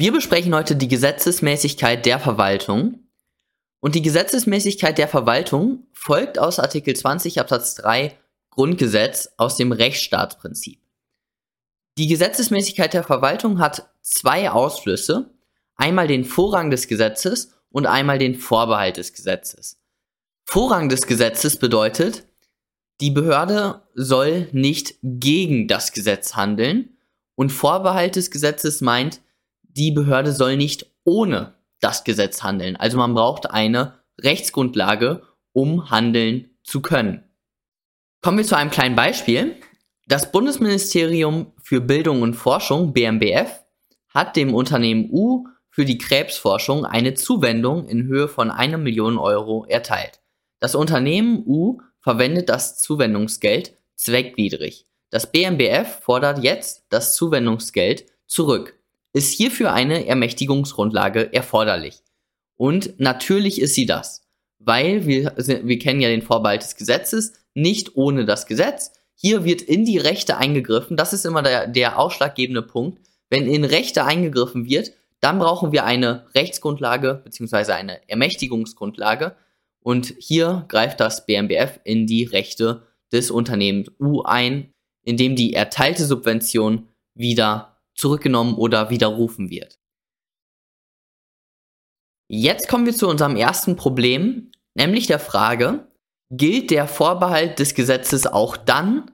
Wir besprechen heute die Gesetzesmäßigkeit der Verwaltung. Und die Gesetzesmäßigkeit der Verwaltung folgt aus Artikel 20 Absatz 3 Grundgesetz aus dem Rechtsstaatsprinzip. Die Gesetzesmäßigkeit der Verwaltung hat zwei Ausflüsse, einmal den Vorrang des Gesetzes und einmal den Vorbehalt des Gesetzes. Vorrang des Gesetzes bedeutet, die Behörde soll nicht gegen das Gesetz handeln und Vorbehalt des Gesetzes meint, die Behörde soll nicht ohne das Gesetz handeln. Also man braucht eine Rechtsgrundlage, um handeln zu können. Kommen wir zu einem kleinen Beispiel. Das Bundesministerium für Bildung und Forschung, BMBF, hat dem Unternehmen U für die Krebsforschung eine Zuwendung in Höhe von einer Million Euro erteilt. Das Unternehmen U verwendet das Zuwendungsgeld zweckwidrig. Das BMBF fordert jetzt das Zuwendungsgeld zurück ist hierfür eine Ermächtigungsgrundlage erforderlich. Und natürlich ist sie das, weil wir, wir kennen ja den Vorbehalt des Gesetzes, nicht ohne das Gesetz. Hier wird in die Rechte eingegriffen, das ist immer der, der ausschlaggebende Punkt. Wenn in Rechte eingegriffen wird, dann brauchen wir eine Rechtsgrundlage bzw. eine Ermächtigungsgrundlage. Und hier greift das BMBF in die Rechte des Unternehmens U ein, indem die erteilte Subvention wieder zurückgenommen oder widerrufen wird. Jetzt kommen wir zu unserem ersten Problem, nämlich der Frage, gilt der Vorbehalt des Gesetzes auch dann,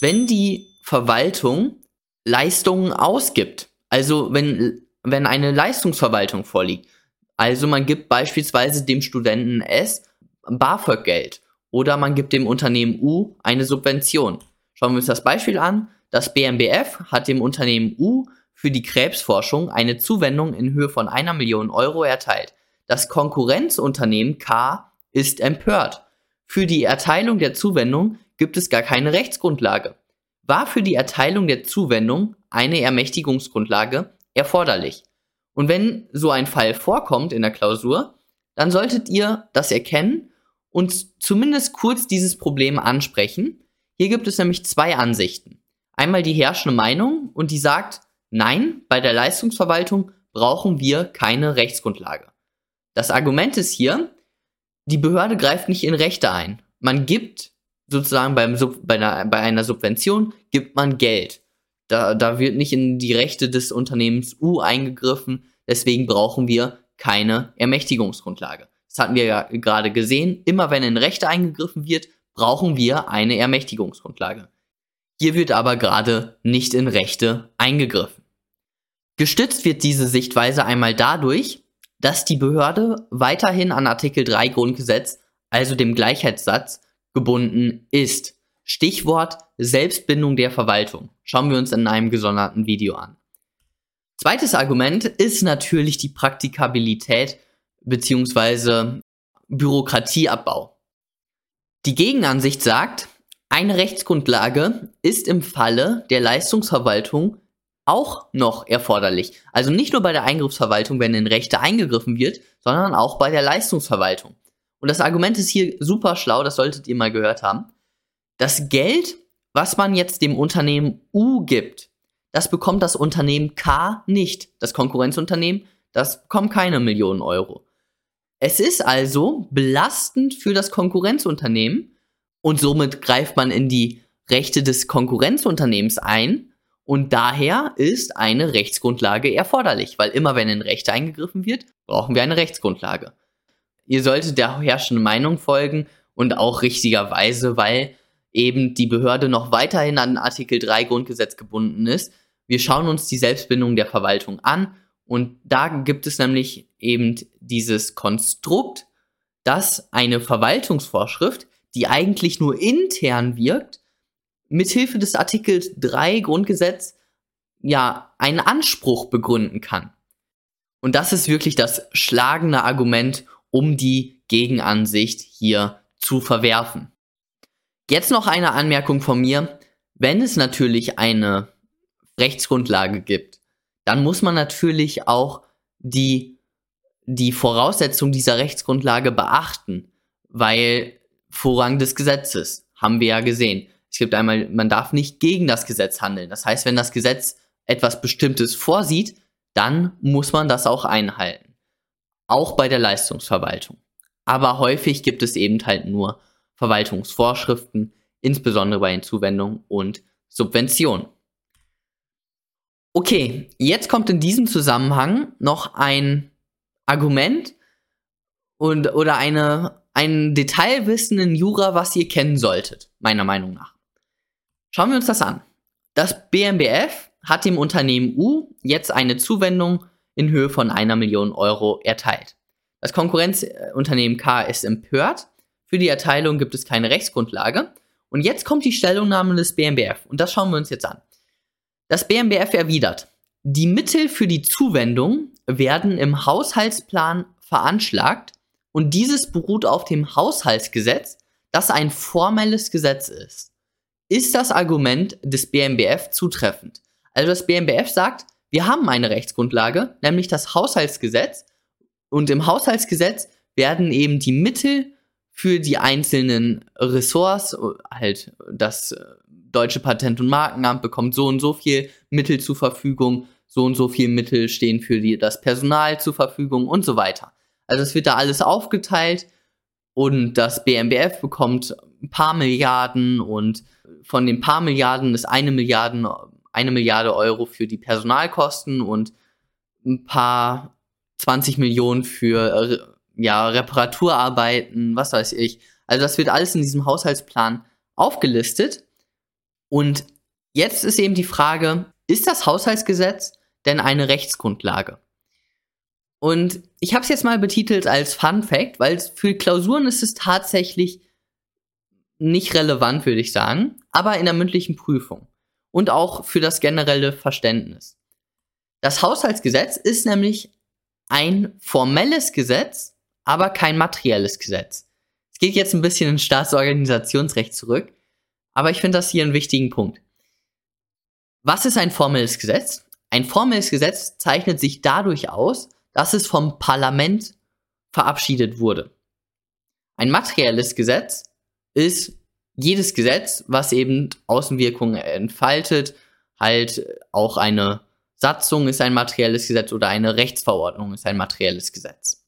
wenn die Verwaltung Leistungen ausgibt? Also wenn, wenn eine Leistungsverwaltung vorliegt. Also man gibt beispielsweise dem Studenten S BAföG-Geld oder man gibt dem Unternehmen U eine Subvention. Schauen wir uns das Beispiel an. Das BMBF hat dem Unternehmen U für die Krebsforschung eine Zuwendung in Höhe von einer Million Euro erteilt. Das Konkurrenzunternehmen K ist empört. Für die Erteilung der Zuwendung gibt es gar keine Rechtsgrundlage. War für die Erteilung der Zuwendung eine Ermächtigungsgrundlage erforderlich? Und wenn so ein Fall vorkommt in der Klausur, dann solltet ihr das erkennen und zumindest kurz dieses Problem ansprechen. Hier gibt es nämlich zwei Ansichten einmal die herrschende Meinung und die sagt, nein, bei der Leistungsverwaltung brauchen wir keine Rechtsgrundlage. Das Argument ist hier, die Behörde greift nicht in Rechte ein. Man gibt sozusagen beim Sub, bei, einer, bei einer Subvention gibt man Geld. Da, da wird nicht in die Rechte des Unternehmens U eingegriffen, deswegen brauchen wir keine Ermächtigungsgrundlage. Das hatten wir ja gerade gesehen. Immer wenn in Rechte eingegriffen wird, brauchen wir eine Ermächtigungsgrundlage. Hier wird aber gerade nicht in Rechte eingegriffen. Gestützt wird diese Sichtweise einmal dadurch, dass die Behörde weiterhin an Artikel 3 Grundgesetz, also dem Gleichheitssatz, gebunden ist. Stichwort Selbstbindung der Verwaltung. Schauen wir uns in einem gesonderten Video an. Zweites Argument ist natürlich die Praktikabilität bzw. Bürokratieabbau. Die Gegenansicht sagt, eine Rechtsgrundlage ist im Falle der Leistungsverwaltung auch noch erforderlich. Also nicht nur bei der Eingriffsverwaltung, wenn in Rechte eingegriffen wird, sondern auch bei der Leistungsverwaltung. Und das Argument ist hier super schlau, das solltet ihr mal gehört haben. Das Geld, was man jetzt dem Unternehmen U gibt, das bekommt das Unternehmen K nicht. Das Konkurrenzunternehmen, das bekommt keine Millionen Euro. Es ist also belastend für das Konkurrenzunternehmen, und somit greift man in die Rechte des Konkurrenzunternehmens ein und daher ist eine Rechtsgrundlage erforderlich, weil immer wenn in Rechte eingegriffen wird, brauchen wir eine Rechtsgrundlage. Ihr solltet der herrschenden Meinung folgen und auch richtigerweise, weil eben die Behörde noch weiterhin an Artikel 3 Grundgesetz gebunden ist. Wir schauen uns die Selbstbindung der Verwaltung an und da gibt es nämlich eben dieses Konstrukt, dass eine Verwaltungsvorschrift die eigentlich nur intern wirkt, mithilfe des Artikels 3 Grundgesetz ja einen Anspruch begründen kann. Und das ist wirklich das schlagende Argument, um die Gegenansicht hier zu verwerfen. Jetzt noch eine Anmerkung von mir. Wenn es natürlich eine Rechtsgrundlage gibt, dann muss man natürlich auch die, die Voraussetzung dieser Rechtsgrundlage beachten, weil Vorrang des Gesetzes. Haben wir ja gesehen. Es gibt einmal, man darf nicht gegen das Gesetz handeln. Das heißt, wenn das Gesetz etwas Bestimmtes vorsieht, dann muss man das auch einhalten. Auch bei der Leistungsverwaltung. Aber häufig gibt es eben halt nur Verwaltungsvorschriften, insbesondere bei den Zuwendungen und Subventionen. Okay, jetzt kommt in diesem Zusammenhang noch ein Argument und, oder eine, ein Detailwissen in Jura, was ihr kennen solltet, meiner Meinung nach. Schauen wir uns das an. Das BMBF hat dem Unternehmen U jetzt eine Zuwendung in Höhe von einer Million Euro erteilt. Das Konkurrenzunternehmen K ist empört. Für die Erteilung gibt es keine Rechtsgrundlage. Und jetzt kommt die Stellungnahme des BMBF. Und das schauen wir uns jetzt an. Das BMBF erwidert, die Mittel für die Zuwendung werden im Haushaltsplan veranschlagt und dieses beruht auf dem Haushaltsgesetz, das ein formelles Gesetz ist. Ist das Argument des BMBF zutreffend? Also das BMBF sagt, wir haben eine Rechtsgrundlage, nämlich das Haushaltsgesetz und im Haushaltsgesetz werden eben die Mittel für die einzelnen Ressorts, halt das Deutsche Patent- und Markenamt bekommt so und so viel Mittel zur Verfügung, so und so viel Mittel stehen für die, das Personal zur Verfügung und so weiter. Also es wird da alles aufgeteilt und das BMBF bekommt ein paar Milliarden und von den paar Milliarden ist eine Milliarde, eine Milliarde Euro für die Personalkosten und ein paar 20 Millionen für äh, ja, Reparaturarbeiten, was weiß ich. Also das wird alles in diesem Haushaltsplan aufgelistet. Und jetzt ist eben die Frage, ist das Haushaltsgesetz denn eine Rechtsgrundlage? Und ich habe es jetzt mal betitelt als Fun Fact, weil für Klausuren ist es tatsächlich nicht relevant, würde ich sagen, aber in der mündlichen Prüfung und auch für das generelle Verständnis. Das Haushaltsgesetz ist nämlich ein formelles Gesetz, aber kein materielles Gesetz. Es geht jetzt ein bisschen ins Staatsorganisationsrecht zurück, aber ich finde das hier einen wichtigen Punkt. Was ist ein formelles Gesetz? Ein formelles Gesetz zeichnet sich dadurch aus, dass es vom Parlament verabschiedet wurde. Ein materielles Gesetz ist jedes Gesetz, was eben Außenwirkungen entfaltet, halt auch eine Satzung ist ein materielles Gesetz oder eine Rechtsverordnung ist ein materielles Gesetz.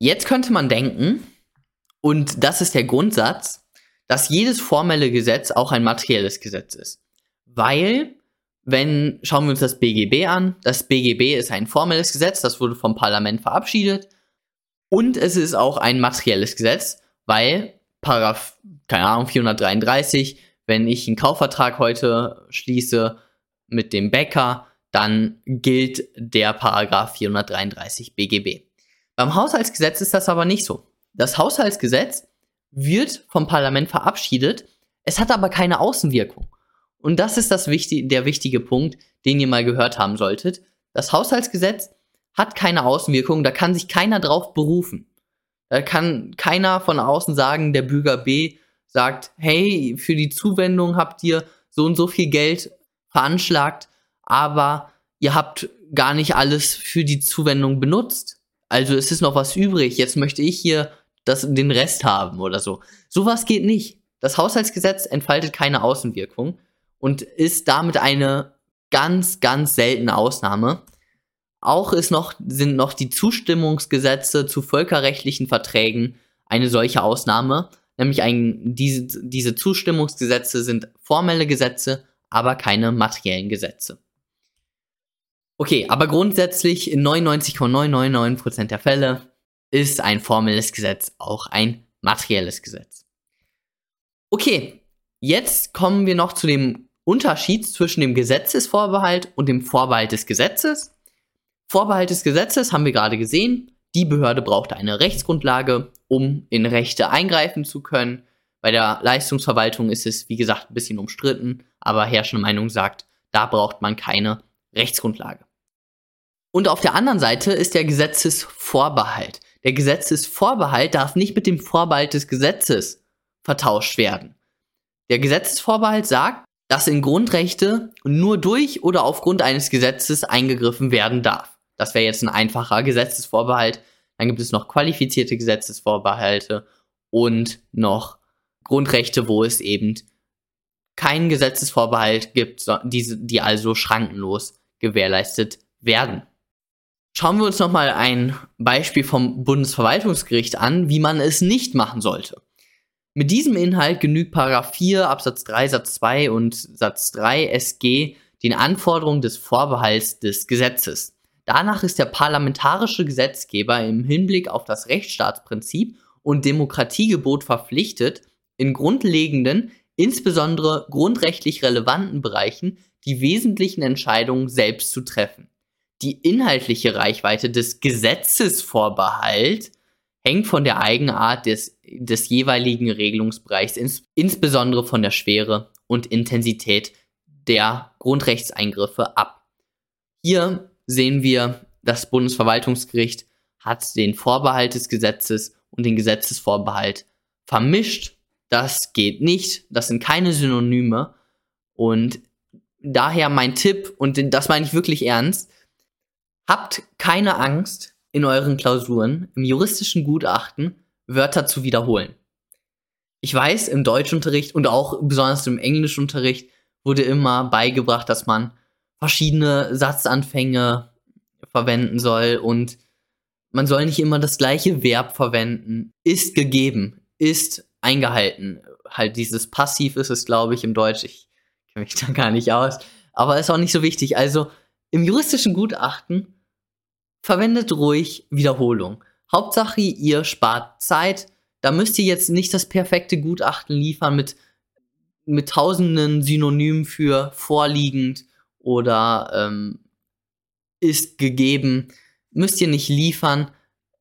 Jetzt könnte man denken, und das ist der Grundsatz, dass jedes formelle Gesetz auch ein materielles Gesetz ist. Weil, wenn, schauen wir uns das BGB an, das BGB ist ein formelles Gesetz, das wurde vom Parlament verabschiedet. Und es ist auch ein materielles Gesetz, weil Paragraph, keine Ahnung, 433, wenn ich einen Kaufvertrag heute schließe mit dem Bäcker, dann gilt der Paragraph 433 BGB. Beim Haushaltsgesetz ist das aber nicht so. Das Haushaltsgesetz wird vom Parlament verabschiedet, es hat aber keine Außenwirkung. Und das ist das wichtig, der wichtige Punkt, den ihr mal gehört haben solltet. Das Haushaltsgesetz hat keine Außenwirkung, da kann sich keiner drauf berufen. Da kann keiner von außen sagen, der Bürger B sagt, hey, für die Zuwendung habt ihr so und so viel Geld veranschlagt, aber ihr habt gar nicht alles für die Zuwendung benutzt. Also es ist noch was übrig. Jetzt möchte ich hier das, den Rest haben oder so. Sowas geht nicht. Das Haushaltsgesetz entfaltet keine Außenwirkung und ist damit eine ganz, ganz seltene Ausnahme. Auch ist noch, sind noch die Zustimmungsgesetze zu völkerrechtlichen Verträgen eine solche Ausnahme. Nämlich ein, diese, diese Zustimmungsgesetze sind formelle Gesetze, aber keine materiellen Gesetze. Okay, aber grundsätzlich in 99,999% der Fälle ist ein formelles Gesetz auch ein materielles Gesetz. Okay, jetzt kommen wir noch zu dem Unterschied zwischen dem Gesetzesvorbehalt und dem Vorbehalt des Gesetzes. Vorbehalt des Gesetzes haben wir gerade gesehen. Die Behörde braucht eine Rechtsgrundlage, um in Rechte eingreifen zu können. Bei der Leistungsverwaltung ist es, wie gesagt, ein bisschen umstritten, aber herrschende Meinung sagt, da braucht man keine Rechtsgrundlage. Und auf der anderen Seite ist der Gesetzesvorbehalt. Der Gesetzesvorbehalt darf nicht mit dem Vorbehalt des Gesetzes vertauscht werden. Der Gesetzesvorbehalt sagt, dass in Grundrechte nur durch oder aufgrund eines Gesetzes eingegriffen werden darf. Das wäre jetzt ein einfacher Gesetzesvorbehalt. Dann gibt es noch qualifizierte Gesetzesvorbehalte und noch Grundrechte, wo es eben keinen Gesetzesvorbehalt gibt, die, die also schrankenlos gewährleistet werden. Schauen wir uns nochmal ein Beispiel vom Bundesverwaltungsgericht an, wie man es nicht machen sollte. Mit diesem Inhalt genügt Paragraph 4 Absatz 3 Satz 2 und Satz 3 SG den Anforderungen des Vorbehalts des Gesetzes. Danach ist der parlamentarische Gesetzgeber im Hinblick auf das Rechtsstaatsprinzip und Demokratiegebot verpflichtet, in grundlegenden, insbesondere grundrechtlich relevanten Bereichen die wesentlichen Entscheidungen selbst zu treffen. Die inhaltliche Reichweite des Gesetzesvorbehalt hängt von der Eigenart des, des jeweiligen Regelungsbereichs, ins, insbesondere von der Schwere und Intensität der Grundrechtseingriffe ab. Hier sehen wir, das Bundesverwaltungsgericht hat den Vorbehalt des Gesetzes und den Gesetzesvorbehalt vermischt. Das geht nicht, das sind keine Synonyme und daher mein Tipp, und das meine ich wirklich ernst, habt keine Angst, in euren Klausuren im juristischen Gutachten Wörter zu wiederholen. Ich weiß, im Deutschunterricht und auch besonders im Englischunterricht wurde immer beigebracht, dass man verschiedene Satzanfänge verwenden soll und man soll nicht immer das gleiche Verb verwenden. Ist gegeben, ist eingehalten. Halt dieses Passiv ist es, glaube ich, im Deutsch. Ich kenne mich da gar nicht aus. Aber ist auch nicht so wichtig. Also im juristischen Gutachten verwendet ruhig Wiederholung. Hauptsache, ihr spart Zeit. Da müsst ihr jetzt nicht das perfekte Gutachten liefern mit, mit tausenden Synonymen für vorliegend oder ähm, ist gegeben. Müsst ihr nicht liefern.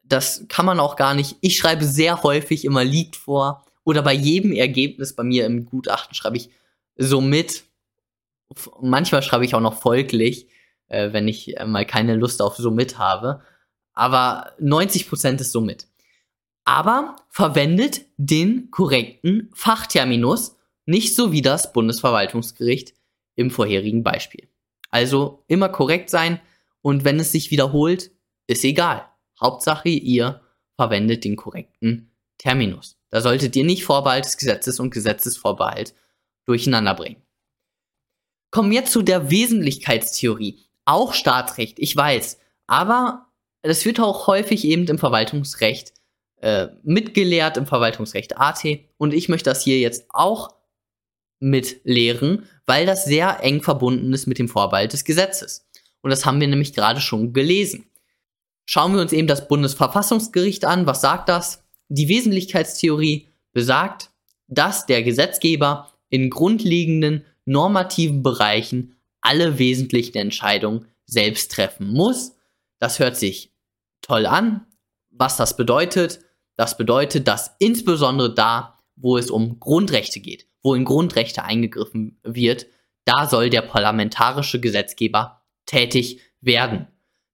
Das kann man auch gar nicht. Ich schreibe sehr häufig immer liegt vor. Oder bei jedem Ergebnis bei mir im Gutachten schreibe ich so mit. Manchmal schreibe ich auch noch folglich äh, wenn ich äh, mal keine Lust auf Summit habe. Aber 90% ist Summit. Aber verwendet den korrekten Fachterminus, nicht so wie das Bundesverwaltungsgericht im vorherigen Beispiel. Also immer korrekt sein und wenn es sich wiederholt, ist egal. Hauptsache ihr verwendet den korrekten Terminus. Da solltet ihr nicht Vorbehalt des Gesetzes und Gesetzesvorbehalt durcheinander bringen. Kommen wir zu der Wesentlichkeitstheorie. Auch Staatsrecht, ich weiß. Aber das wird auch häufig eben im Verwaltungsrecht äh, mitgelehrt, im Verwaltungsrecht AT. Und ich möchte das hier jetzt auch mitlehren, weil das sehr eng verbunden ist mit dem Vorbehalt des Gesetzes. Und das haben wir nämlich gerade schon gelesen. Schauen wir uns eben das Bundesverfassungsgericht an. Was sagt das? Die Wesentlichkeitstheorie besagt, dass der Gesetzgeber in grundlegenden normativen Bereichen alle wesentlichen Entscheidungen selbst treffen muss. Das hört sich toll an. Was das bedeutet? Das bedeutet, dass insbesondere da, wo es um Grundrechte geht, wo in Grundrechte eingegriffen wird, da soll der parlamentarische Gesetzgeber tätig werden.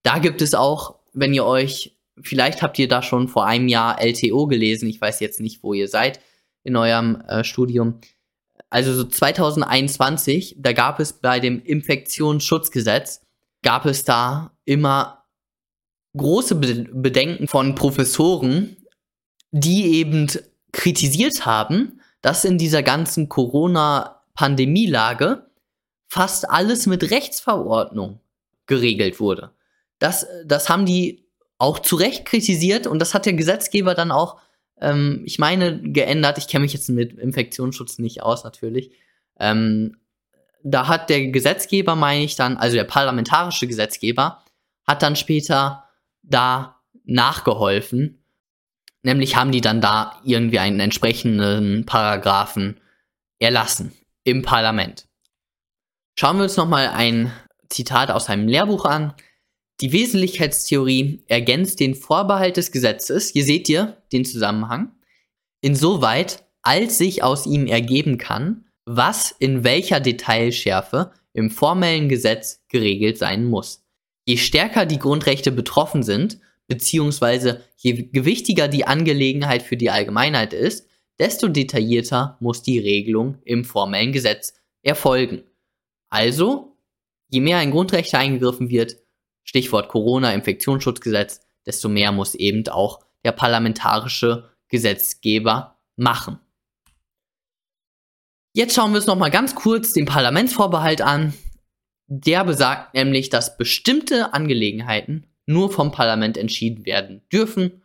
Da gibt es auch, wenn ihr euch, vielleicht habt ihr da schon vor einem Jahr LTO gelesen, ich weiß jetzt nicht, wo ihr seid in eurem äh, Studium, also so 2021, da gab es bei dem Infektionsschutzgesetz, gab es da immer große Bedenken von Professoren, die eben kritisiert haben, dass in dieser ganzen Corona-Pandemielage fast alles mit Rechtsverordnung geregelt wurde. Das, das haben die auch zu Recht kritisiert und das hat der Gesetzgeber dann auch ähm, ich meine, geändert. Ich kenne mich jetzt mit Infektionsschutz nicht aus, natürlich. Ähm, da hat der Gesetzgeber, meine ich dann, also der parlamentarische Gesetzgeber, hat dann später da nachgeholfen. Nämlich haben die dann da irgendwie einen entsprechenden Paragraphen erlassen im Parlament. Schauen wir uns nochmal ein Zitat aus einem Lehrbuch an. Die Wesentlichkeitstheorie ergänzt den Vorbehalt des Gesetzes, hier seht ihr den Zusammenhang, insoweit als sich aus ihm ergeben kann, was in welcher Detailschärfe im formellen Gesetz geregelt sein muss. Je stärker die Grundrechte betroffen sind, beziehungsweise je gewichtiger die Angelegenheit für die Allgemeinheit ist, desto detaillierter muss die Regelung im formellen Gesetz erfolgen. Also, je mehr in Grundrechte eingegriffen wird, Stichwort Corona, Infektionsschutzgesetz, desto mehr muss eben auch der parlamentarische Gesetzgeber machen. Jetzt schauen wir uns nochmal ganz kurz den Parlamentsvorbehalt an. Der besagt nämlich, dass bestimmte Angelegenheiten nur vom Parlament entschieden werden dürfen.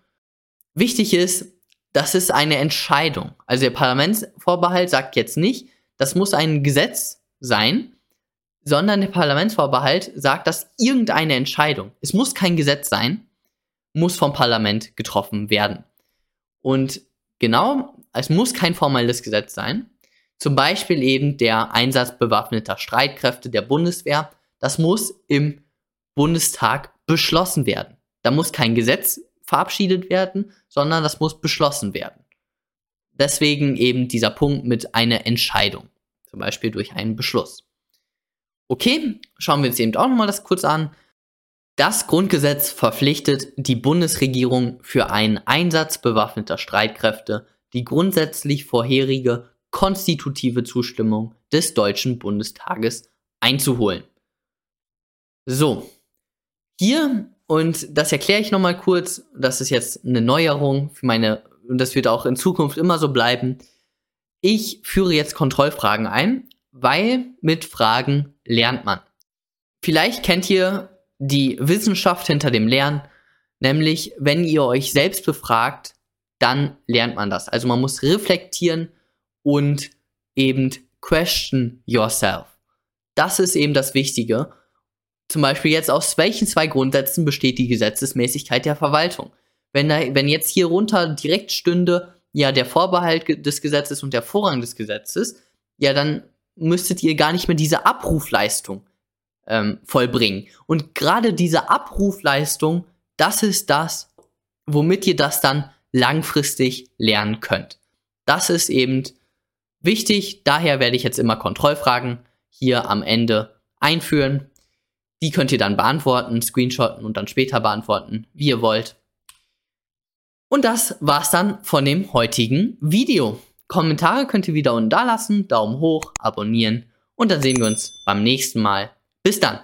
Wichtig ist, das ist eine Entscheidung. Also der Parlamentsvorbehalt sagt jetzt nicht, das muss ein Gesetz sein, sondern der Parlamentsvorbehalt sagt, dass irgendeine Entscheidung, es muss kein Gesetz sein, muss vom Parlament getroffen werden. Und genau, es muss kein formelles Gesetz sein. Zum Beispiel eben der Einsatz bewaffneter Streitkräfte der Bundeswehr. Das muss im Bundestag beschlossen werden. Da muss kein Gesetz verabschiedet werden, sondern das muss beschlossen werden. Deswegen eben dieser Punkt mit einer Entscheidung, zum Beispiel durch einen Beschluss. Okay, schauen wir uns eben auch nochmal das kurz an. Das Grundgesetz verpflichtet die Bundesregierung für einen Einsatz bewaffneter Streitkräfte die grundsätzlich vorherige konstitutive Zustimmung des Deutschen Bundestages einzuholen. So, hier, und das erkläre ich nochmal kurz, das ist jetzt eine Neuerung für meine, und das wird auch in Zukunft immer so bleiben. Ich führe jetzt Kontrollfragen ein, weil mit Fragen lernt man. Vielleicht kennt ihr die Wissenschaft hinter dem Lernen, nämlich wenn ihr euch selbst befragt, dann lernt man das. Also man muss reflektieren und eben question yourself. Das ist eben das Wichtige. Zum Beispiel jetzt aus welchen zwei Grundsätzen besteht die Gesetzesmäßigkeit der Verwaltung? Wenn, da, wenn jetzt hier runter direkt stünde, ja, der Vorbehalt des Gesetzes und der Vorrang des Gesetzes, ja, dann müsstet ihr gar nicht mehr diese Abrufleistung ähm, vollbringen. Und gerade diese Abrufleistung, das ist das, womit ihr das dann langfristig lernen könnt. Das ist eben wichtig. Daher werde ich jetzt immer Kontrollfragen hier am Ende einführen. Die könnt ihr dann beantworten, screenshotten und dann später beantworten, wie ihr wollt. Und das war's dann von dem heutigen Video. Kommentare könnt ihr wieder unten da lassen, Daumen hoch, abonnieren und dann sehen wir uns beim nächsten Mal. Bis dann.